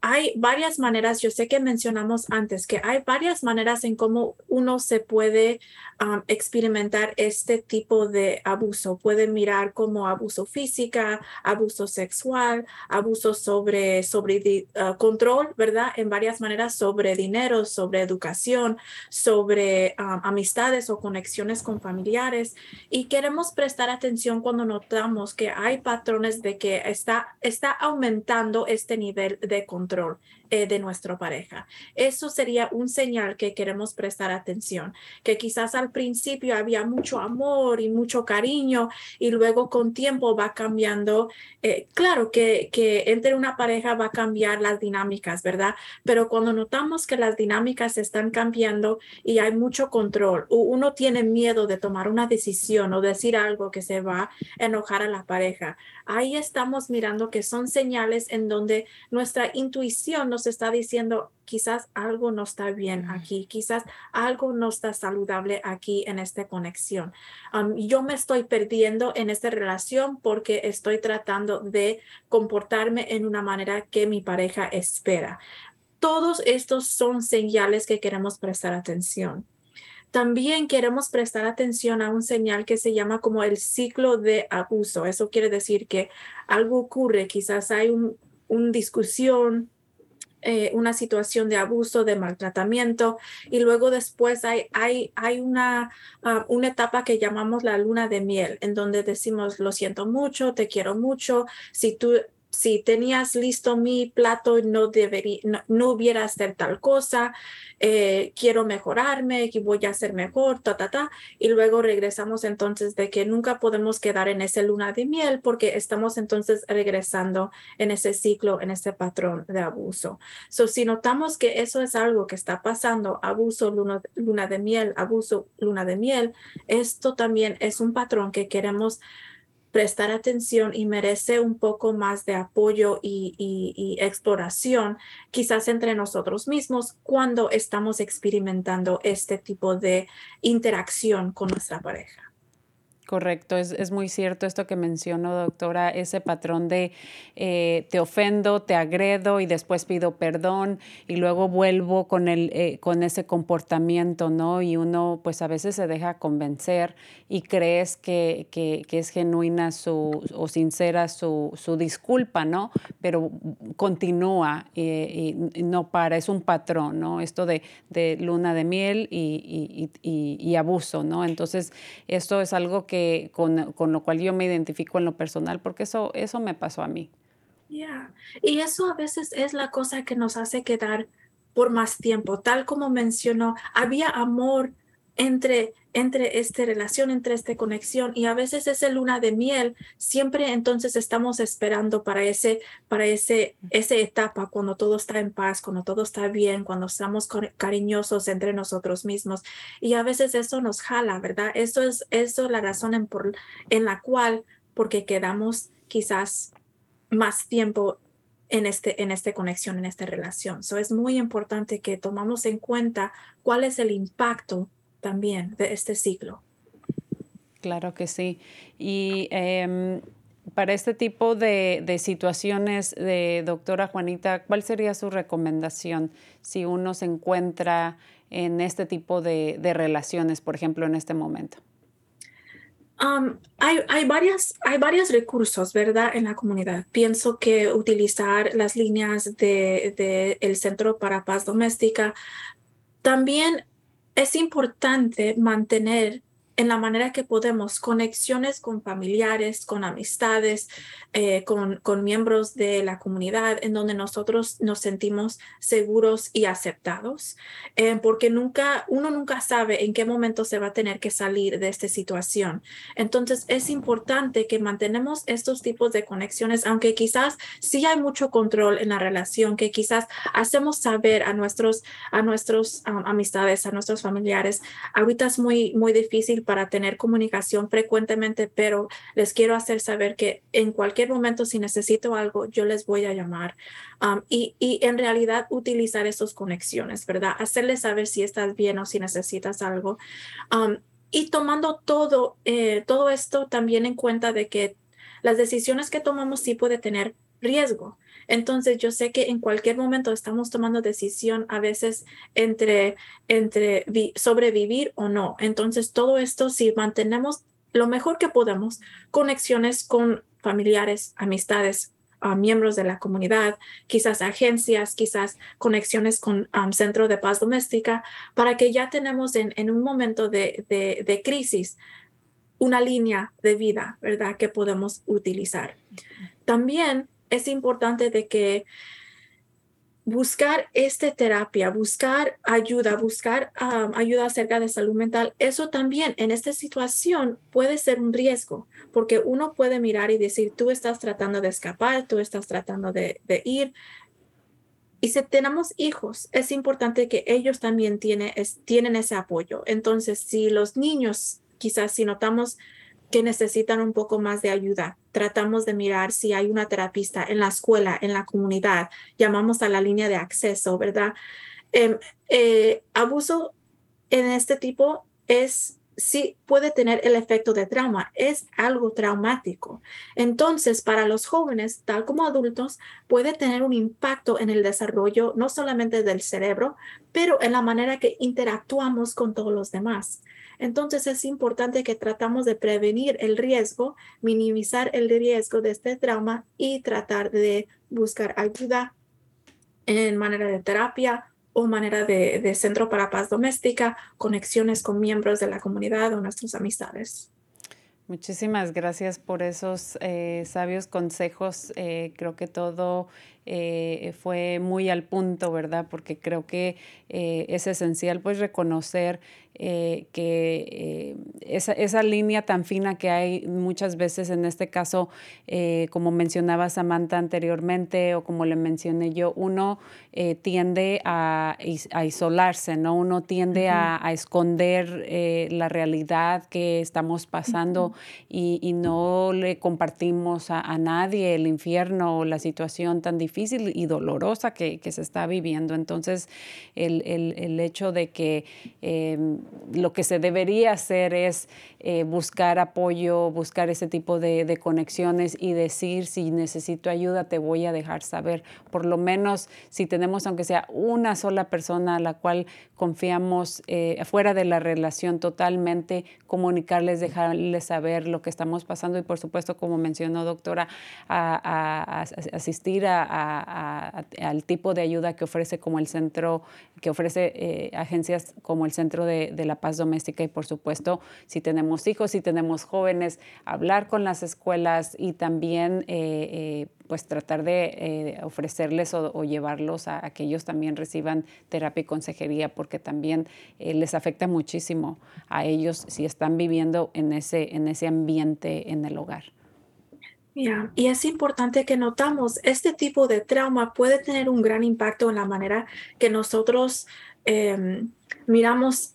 F: hay varias maneras, yo sé que mencionamos antes que hay varias maneras en cómo uno se puede um, experimentar este tipo de abuso. Puede mirar como abuso física, abuso sexual, abuso sobre, sobre uh, control, ¿verdad? En varias maneras sobre dinero, sobre educación, sobre um, amistades o conexiones con familiares. Y queremos prestar atención cuando notamos que hay patrones de que está, está aumentando este nivel de control eh, de nuestra pareja. Eso sería un señal que queremos prestar atención, que quizás al principio había mucho amor y mucho cariño y luego con tiempo va cambiando. Eh, claro que, que entre una pareja va a cambiar las dinámicas, ¿verdad? Pero cuando notamos que las dinámicas están cambiando y hay mucho control, uno tiene miedo de tomar una decisión o decir algo que se va a enojar a la pareja ahí estamos mirando que son señales en donde nuestra intuición nos está diciendo quizás algo no está bien aquí, quizás algo no está saludable aquí en esta conexión. yo me estoy perdiendo en esta relación porque estoy tratando de comportarme en una manera que mi pareja espera. Todos estos son señales que queremos prestar atención. También queremos prestar atención a un señal que se llama como el ciclo de abuso. Eso quiere decir que algo ocurre, quizás hay una un discusión, eh, una situación de abuso, de maltratamiento, y luego después hay, hay, hay una, ah, una etapa que llamamos la luna de miel, en donde decimos, lo siento mucho, te quiero mucho, si tú si tenías listo mi plato, no, debería, no, hubiera hacer tal cosa, eh, quiero mejorarme, que voy a hacer mejor, ta, ta, ta. Y luego regresamos entonces de que nunca podemos quedar en esa luna de miel porque estamos entonces regresando en ese ciclo, en ese patrón de abuso. So, si notamos que eso es algo que está pasando, abuso, luna, luna de miel, abuso, luna de miel, esto también es un patrón que queremos prestar atención y merece un poco más de apoyo y, exploración, quizás entre nosotros mismos, cuando estamos experimentando este tipo de interacción con nuestra pareja.
B: Correcto, es, es, muy cierto esto que mencionó, doctora, ese patrón de eh, te ofendo, te agredo y después pido perdón y luego vuelvo con, el, eh, con ese comportamiento, ¿no? Y uno pues a veces se deja convencer y crees que, que, que es genuina su, o sincera su, su, disculpa, ¿no? Pero continúa y, no para, es un patrón, ¿no? Esto de, de luna de miel y, y, y abuso, ¿no? Entonces, esto es algo que con, con, lo cual yo me identifico en lo personal, porque eso, eso me pasó a mí.
F: Y eso a veces es la cosa que nos hace quedar por más tiempo. Tal como mencionó, había amor entre, entre esta relación, entre esta conexión. Y a veces esa luna de miel, siempre entonces estamos esperando para ese, para ese, esa etapa, cuando todo está en paz, cuando todo está bien, cuando estamos cariñosos entre nosotros mismos. Y a veces eso nos jala, ¿verdad? Eso es, eso la razón en, por, en la cual, porque quedamos quizás más tiempo en, este, en esta conexión, en esta relación. So es muy importante que tomamos en cuenta cuál es el impacto también de este ciclo.
B: Claro que sí. Y em, para este tipo de, situaciones, de doctora Juanita, ¿cuál sería su recomendación si uno se encuentra en este tipo de, relaciones, por ejemplo, en este momento?
F: Um, hay, hay, varias, hay varios recursos, ¿verdad? En la comunidad. Pienso que utilizar las líneas del de, el Centro para Paz Doméstica. También es importante mantener en la manera que podemos conexiones con familiares, con amistades, eh, con, con, miembros de la comunidad, en donde nosotros nos sentimos seguros y aceptados, eh, porque nunca, uno nunca sabe en qué momento se va a tener que salir de esta situación. Entonces es importante que mantenemos estos tipos de conexiones, aunque quizás sí hay mucho control en la relación, que quizás hacemos saber a nuestros, a nuestros um, amistades, a nuestros familiares, ahorita es muy, muy difícil para tener comunicación frecuentemente, pero les quiero hacer saber que en cualquier momento, si necesito algo, yo les voy a llamar. Um, y, y, en realidad utilizar esas conexiones, ¿verdad? Hacerles saber si estás bien o si necesitas algo. Um, y tomando todo, eh, todo esto también en cuenta de que las decisiones que tomamos sí puede tener riesgo. Entonces yo sé que en cualquier momento estamos tomando decisión a veces entre, entre sobrevivir o no. Entonces todo esto, si mantenemos lo mejor que podemos, conexiones con familiares, amistades, uh, miembros de la comunidad, quizás agencias, quizás conexiones con um, Centro de Paz Doméstica, para que ya tenemos en, en un momento de, de, de crisis una línea de vida, ¿verdad? Que podemos utilizar. También es importante de que buscar esta terapia, buscar ayuda, buscar ayuda acerca de salud mental, eso también en esta situación puede ser un riesgo, porque uno puede mirar y decir, tú estás tratando de escapar, tú estás tratando de, ir. Y si tenemos hijos, es importante que ellos también tiene, tienen ese apoyo. Entonces, si los niños, quizás si notamos que necesitan un poco más de ayuda. Tratamos de mirar si hay una terapista en la escuela, en la comunidad. Llamamos a la línea de acceso, ¿verdad? Em, eh, abuso en este tipo es sí puede tener el efecto de trauma, es algo traumático. Entonces, para los jóvenes, tal como adultos, puede tener un impacto en el desarrollo no solamente del cerebro, pero en la manera que interactuamos con todos los demás. Entonces es importante que tratamos de prevenir el riesgo, minimizar el riesgo de este trauma y tratar de buscar ayuda en manera de terapia o manera de, centro para paz doméstica, conexiones con miembros de la comunidad o nuestras amistades.
B: Muchísimas gracias por esos eh, sabios consejos. Eh, creo que todo eh, fue muy al punto, ¿verdad? Porque creo que es esencial pues reconocer eh, que eh, esa, esa, línea tan fina que hay muchas veces en este caso, eh, como mencionaba Samantha anteriormente o como le mencioné yo, uno tiende a, a, isolarse, ¿no? Uno tiende a, a, esconder la realidad que estamos pasando y, y, no le compartimos a, nadie el infierno o la situación tan difícil y dolorosa que, se está viviendo. Entonces, el, el, el hecho de que lo que se debería hacer es eh, buscar apoyo, buscar ese tipo de, conexiones y decir si necesito ayuda te voy a dejar saber. Por lo menos si tenemos aunque sea una sola persona a la cual confiamos eh, fuera de la relación totalmente, comunicarles, dejarles saber lo que estamos pasando y por supuesto como mencionó doctora, a, asistir a, al tipo de ayuda que ofrece como el centro, que ofrece eh, agencias como el Centro de, la Paz Doméstica y por supuesto, si tenemos hijos, si tenemos jóvenes, hablar con las escuelas y también eh, pues tratar de ofrecerles o, llevarlos a, que ellos también reciban terapia y consejería porque también les afecta muchísimo a ellos si están viviendo en ese, en ese ambiente en el hogar.
F: Y es importante que notamos, este tipo de trauma puede tener un gran impacto en la manera que nosotros em, miramos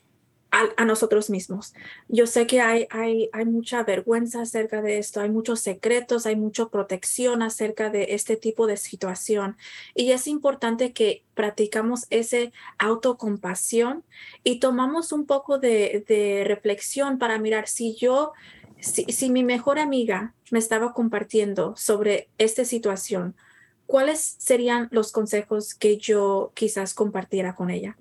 F: a, nosotros mismos. Yo sé que hay, hay, hay mucha vergüenza acerca de esto, hay muchos secretos, hay mucha protección acerca de este tipo de situación. Y es importante que practicamos ese autocompasión y tomamos un poco de, de reflexión para mirar si yo si, mi mejor amiga me estaba compartiendo sobre esta situación, ¿cuáles serían los consejos que yo quizás compartiera con ella?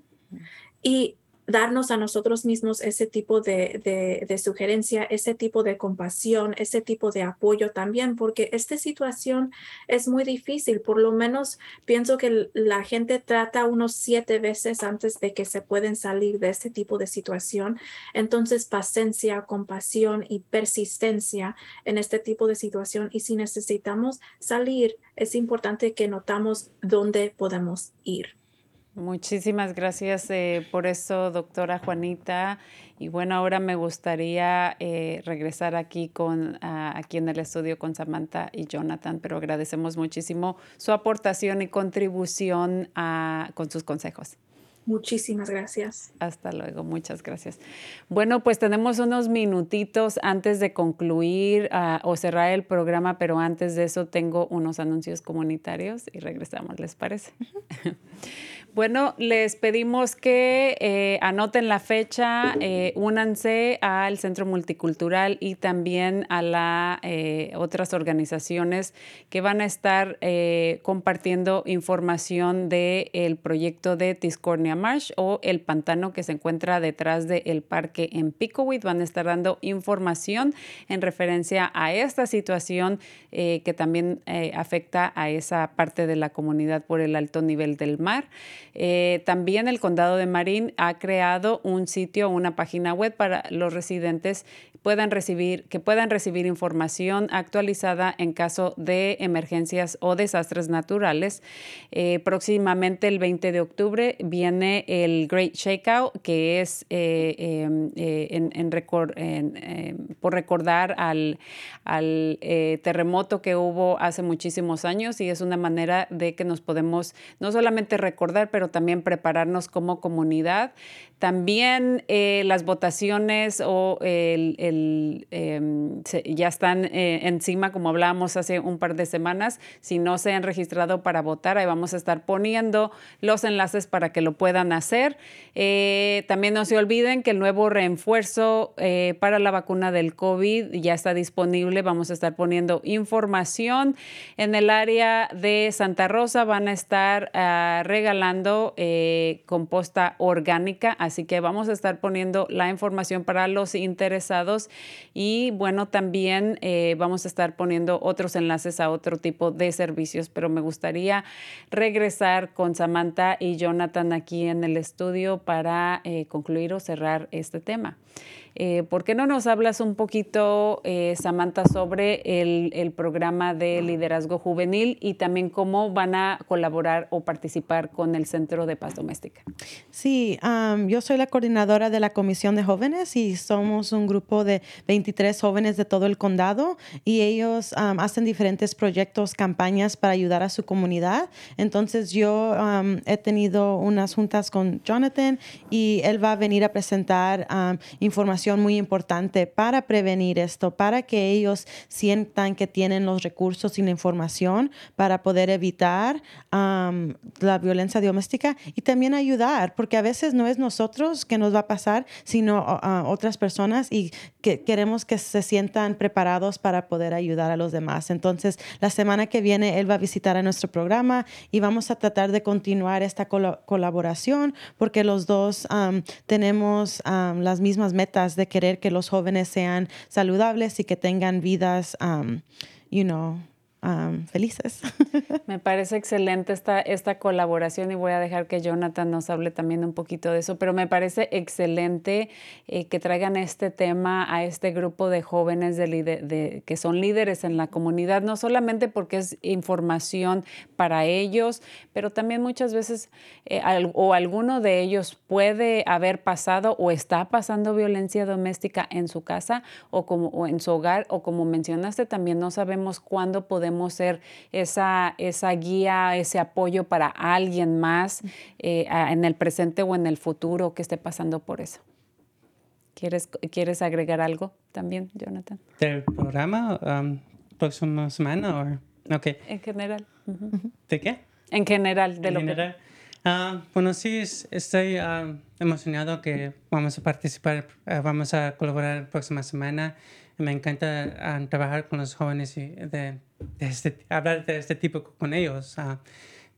F: Y darnos a nosotros mismos ese tipo de, de, sugerencia, ese tipo de compasión, ese tipo de apoyo también, porque esta situación es muy difícil. Por lo menos pienso que la gente trata unos siete veces antes de que se pueden salir de este tipo de situación. Entonces, paciencia, compasión y persistencia en este tipo de situación. Y si necesitamos salir, es importante que notamos dónde podemos ir.
B: Muchísimas gracias eh, por eso, doctora Juanita. Y bueno, ahora me gustaría eh, regresar aquí con aquí en el estudio con Samantha y Jonathan, pero agradecemos muchísimo su aportación y contribución con sus consejos.
F: Muchísimas gracias.
B: Hasta luego, muchas gracias. Bueno, pues tenemos unos minutitos antes de concluir ah, o cerrar el programa, pero antes de eso tengo unos anuncios comunitarios y regresamos, ¿les parece? Bueno, les pedimos que eh, anoten la fecha, eh, únanse al Centro Multicultural y también a las eh, otras organizaciones que van a estar compartiendo información del proyecto de Tiscornia Marsh o el pantano que se encuentra detrás del parque en Pickowit. Van a estar dando información en referencia a esta situación que también afecta a esa parte de la comunidad por el alto nivel del mar. Eh, también el condado de Marín ha creado un sitio, una página web para los residentes puedan recibir, que puedan recibir información actualizada en caso de emergencias o desastres naturales. Eh, próximamente, el 20 de octubre, viene el Great Shakeout, que es eh, em, en, em, por recordar al, al terremoto que hubo hace muchísimos años y es una manera de que nos podemos no solamente recordar, pero también prepararnos como comunidad. También eh, las votaciones o el, em, ya están eh, encima, como hablábamos hace un par de semanas. Si no se han registrado para votar, ahí vamos a estar poniendo los enlaces para que lo puedan hacer. Eh, también no se olviden que el nuevo refuerzo para la vacuna del COVID ya está disponible. Vamos a estar poniendo información en el área de Santa Rosa. Van a estar ah, regalando composta orgánica, así que vamos a estar poniendo la información para los interesados y bueno, también eh, vamos a estar poniendo otros enlaces a otro tipo de servicios, pero me gustaría regresar con Samantha y Jonathan aquí en el estudio para eh, concluir o cerrar este tema. Eh, ¿Por qué no nos hablas un poquito, Samantha, sobre el, programa de liderazgo juvenil y también cómo van a colaborar o participar con el Centro de Paz Doméstica?
D: Sí, yo soy la coordinadora de la Comisión de Jóvenes y somos un grupo de 23 jóvenes de todo el condado y ellos hacen diferentes proyectos, campañas para ayudar a su comunidad. Entonces yo he tenido unas juntas con Jonathan y él va a venir a presentar información muy importante para prevenir esto, para que ellos sientan que tienen los recursos y la información para poder evitar la violencia doméstica y también ayudar, porque a veces no es nosotros que nos va a pasar, sino a otras personas y que queremos que se sientan preparados para poder ayudar a los demás. Entonces, la semana que viene él va a visitar a nuestro programa y vamos a tratar de continuar esta colaboración porque los dos tenemos las mismas metas de querer que los jóvenes sean saludables y que tengan vidas, you know, felices.
B: Me parece excelente esta, esta colaboración y voy a dejar que Jonathan nos hable también un poquito de eso, pero me parece excelente eh, que traigan este tema a este grupo de jóvenes de, que son líderes en la comunidad, no solamente porque es información para ellos, pero también muchas veces eh, o alguno de ellos puede haber pasado o está pasando violencia doméstica en su casa o, como, o en su hogar o como mencionaste también no sabemos cuándo podemos ser esa, esa guía, ese apoyo para alguien más eh, en el presente o en el futuro que esté pasando por eso. ¿Quieres, ¿Quieres agregar algo también, Jonathan?
E: ¿Del programa um, próxima semana? o okay.
B: En general.
E: ¿De qué?
B: En general, de
E: en
B: lo
E: general. Ah, bueno, sí, estoy uh, emocionado que vamos a participar, uh, vamos a colaborar la próxima semana. Me encanta uh, trabajar con los jóvenes y de, este, hablar de este tipo con ellos.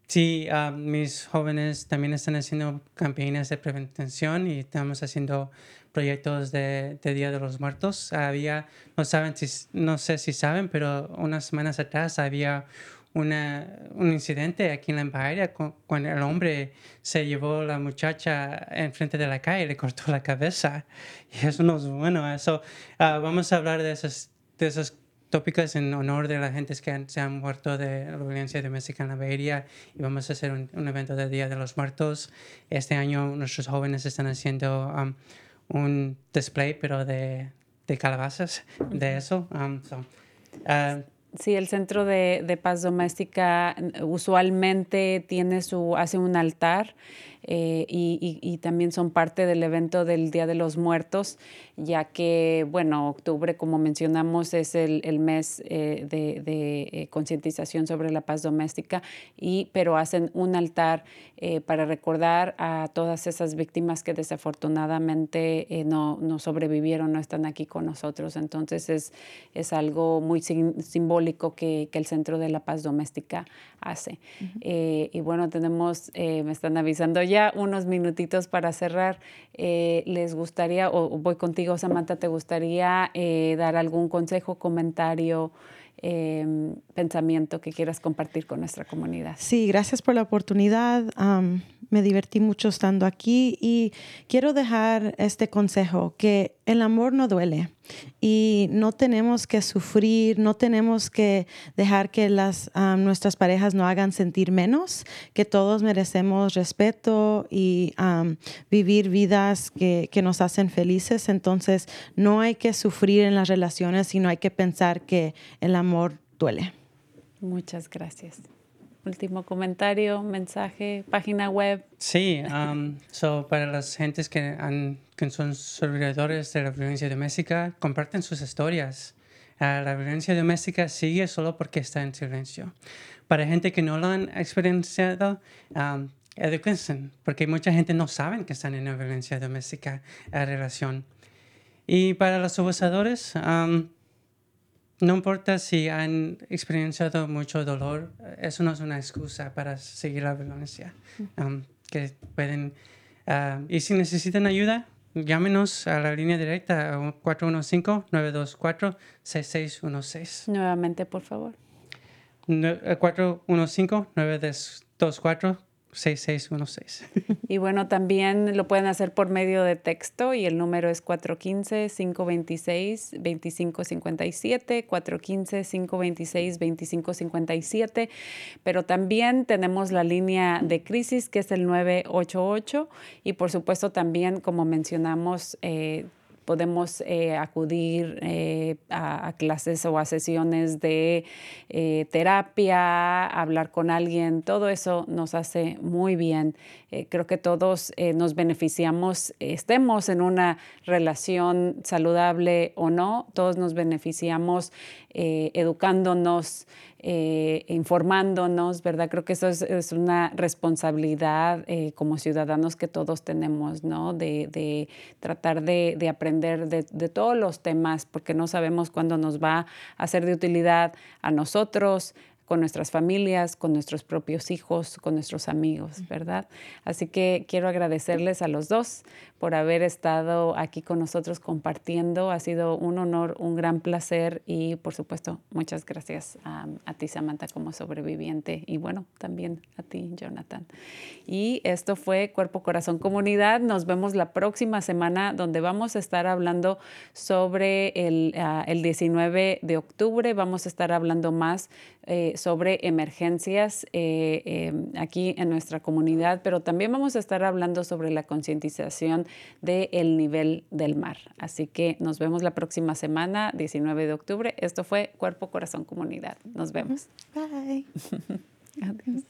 E: sí, mis jóvenes también están haciendo campañas de prevención y estamos haciendo proyectos de, de, Día de los Muertos. Había, no saben si, no sé si saben, pero unas semanas atrás había un incidente aquí en la Empire cuando el hombre se llevó a la muchacha enfrente de la calle y le cortó la cabeza. Y eso no es bueno. Eso, ah, vamos a hablar de esos, de esos tópicos en honor de las gentes que se han muerto de la violencia doméstica en la Bahía y vamos a hacer un, evento de Día de los Muertos. Este año nuestros jóvenes están haciendo um, un display, pero de, de calabazas, de eso. Um,
B: ah, Sí, el centro de, de, paz doméstica usualmente tiene su, hace un altar eh, y, y, también son parte del evento del Día de los Muertos, ya que, bueno, octubre, como mencionamos, es el, el mes eh, de, de eh, concientización sobre la paz doméstica, y, pero hacen un altar para recordar a todas esas víctimas que desafortunadamente no, no, sobrevivieron, no están aquí con nosotros. Entonces es, es algo muy simbólico que, que, el Centro de la Paz Doméstica hace. y bueno, tenemos, me están avisando ya, ya unos minutitos para cerrar. Eh, ¿Les gustaría, o voy contigo, Samantha, te gustaría eh, dar algún consejo, comentario? Em, pensamiento que quieras compartir con nuestra comunidad.
D: Sí, gracias por la oportunidad. me divertí mucho estando aquí y quiero dejar este consejo, que el amor no duele y no tenemos que sufrir, no tenemos que dejar que las, nuestras parejas no hagan sentir menos, que todos merecemos respeto y vivir vidas que, que nos hacen felices. Entonces, no hay que sufrir en las relaciones, sino hay que pensar que el amor duele.
B: Muchas gracias. Último comentario, mensaje, página web.
E: Sí, um, so para las gentes que, han, que son sobrevivientes de la violencia doméstica, comparten sus historias. Uh, la violencia doméstica sigue solo porque está en silencio. Para gente que no lo han experienciado, um, eduquense, porque mucha gente no sabe que están en una violencia doméstica, la relación. Y para los abusadores, um, no importa si han experienciado mucho dolor, eso no es una excusa para seguir la violencia. Um, que pueden, uh, y si necesitan ayuda, llámenos a la línea directa 415-924-6616.
B: Nuevamente, por favor.
E: 415-924 6616.
B: Y bueno, también lo pueden hacer por medio de texto y el número es 415-526-2557, 415-526-2557, pero también tenemos la línea de crisis que es el 988 y por supuesto también, como mencionamos, eh, podemos eh, acudir eh, a, clases o a sesiones de eh, terapia, hablar con alguien, todo eso nos hace muy bien. Creo que todos nos beneficiamos, estemos en una relación saludable o no, todos nos beneficiamos educándonos. Eh, informándonos, ¿verdad? Creo que eso es, una responsabilidad eh, como ciudadanos que todos tenemos, ¿no? De, tratar de, aprender de, todos los temas, porque no sabemos cuándo nos va a ser de utilidad a nosotros, con nuestras familias, con nuestros propios hijos, con nuestros amigos, ¿verdad? Así que quiero agradecerles a los dos por haber estado aquí con nosotros compartiendo. Ha sido un honor, un gran placer y por supuesto muchas gracias a, a ti Samantha como sobreviviente y bueno, también a ti Jonathan. Y esto fue Cuerpo, Corazón, Comunidad. Nos vemos la próxima semana donde vamos a estar hablando sobre el, uh, el 19 de octubre. Vamos a estar hablando más eh, sobre emergencias eh, eh, aquí en nuestra comunidad, pero también vamos a estar hablando sobre la concientización del nivel del mar. Así que nos vemos la próxima semana, 19 de octubre. Esto fue Cuerpo, Corazón, Comunidad. Nos vemos.
D: Bye.
B: Adiós.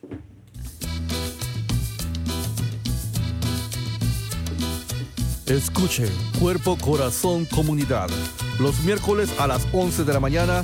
C: Escuche Cuerpo, Corazón, Comunidad los miércoles a las 11 de la mañana